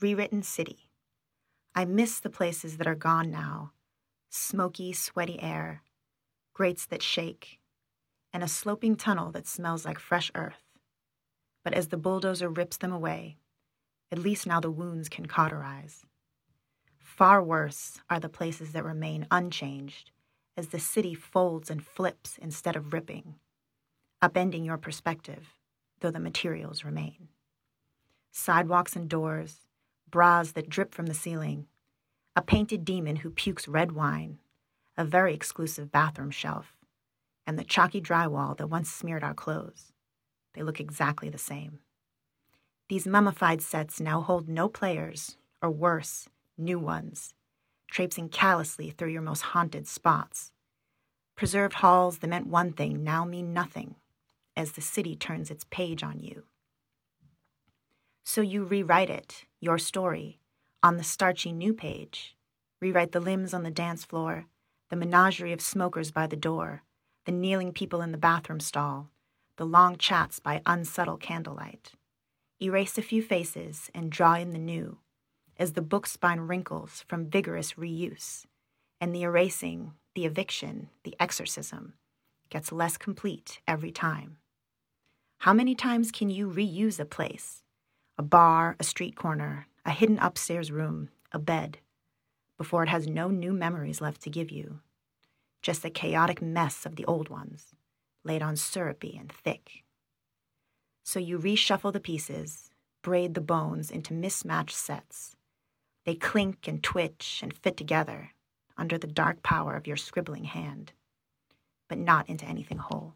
Rewritten City. I miss the places that are gone now smoky, sweaty air, grates that shake, and a sloping tunnel that smells like fresh earth. But as the bulldozer rips them away, at least now the wounds can cauterize. Far worse are the places that remain unchanged as the city folds and flips instead of ripping, upending your perspective, though the materials remain. Sidewalks and doors, bras that drip from the ceiling, a painted demon who pukes red wine, a very exclusive bathroom shelf, and the chalky drywall that once smeared our clothes. They look exactly the same. These mummified sets now hold no players, or worse, new ones, traipsing callously through your most haunted spots. Preserved halls that meant one thing now mean nothing as the city turns its page on you. So you rewrite it, your story, on the starchy new page. Rewrite the limbs on the dance floor, the menagerie of smokers by the door, the kneeling people in the bathroom stall, the long chats by unsubtle candlelight. Erase a few faces and draw in the new, as the book spine wrinkles from vigorous reuse, and the erasing, the eviction, the exorcism gets less complete every time. How many times can you reuse a place? A bar, a street corner, a hidden upstairs room, a bed, before it has no new memories left to give you. Just a chaotic mess of the old ones, laid on syrupy and thick. So you reshuffle the pieces, braid the bones into mismatched sets. They clink and twitch and fit together under the dark power of your scribbling hand, but not into anything whole.